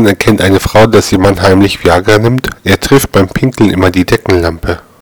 Jahren erkennt eine Frau, dass ihr Mann heimlich Viagra nimmt? Er trifft beim Pinkeln immer die Deckenlampe.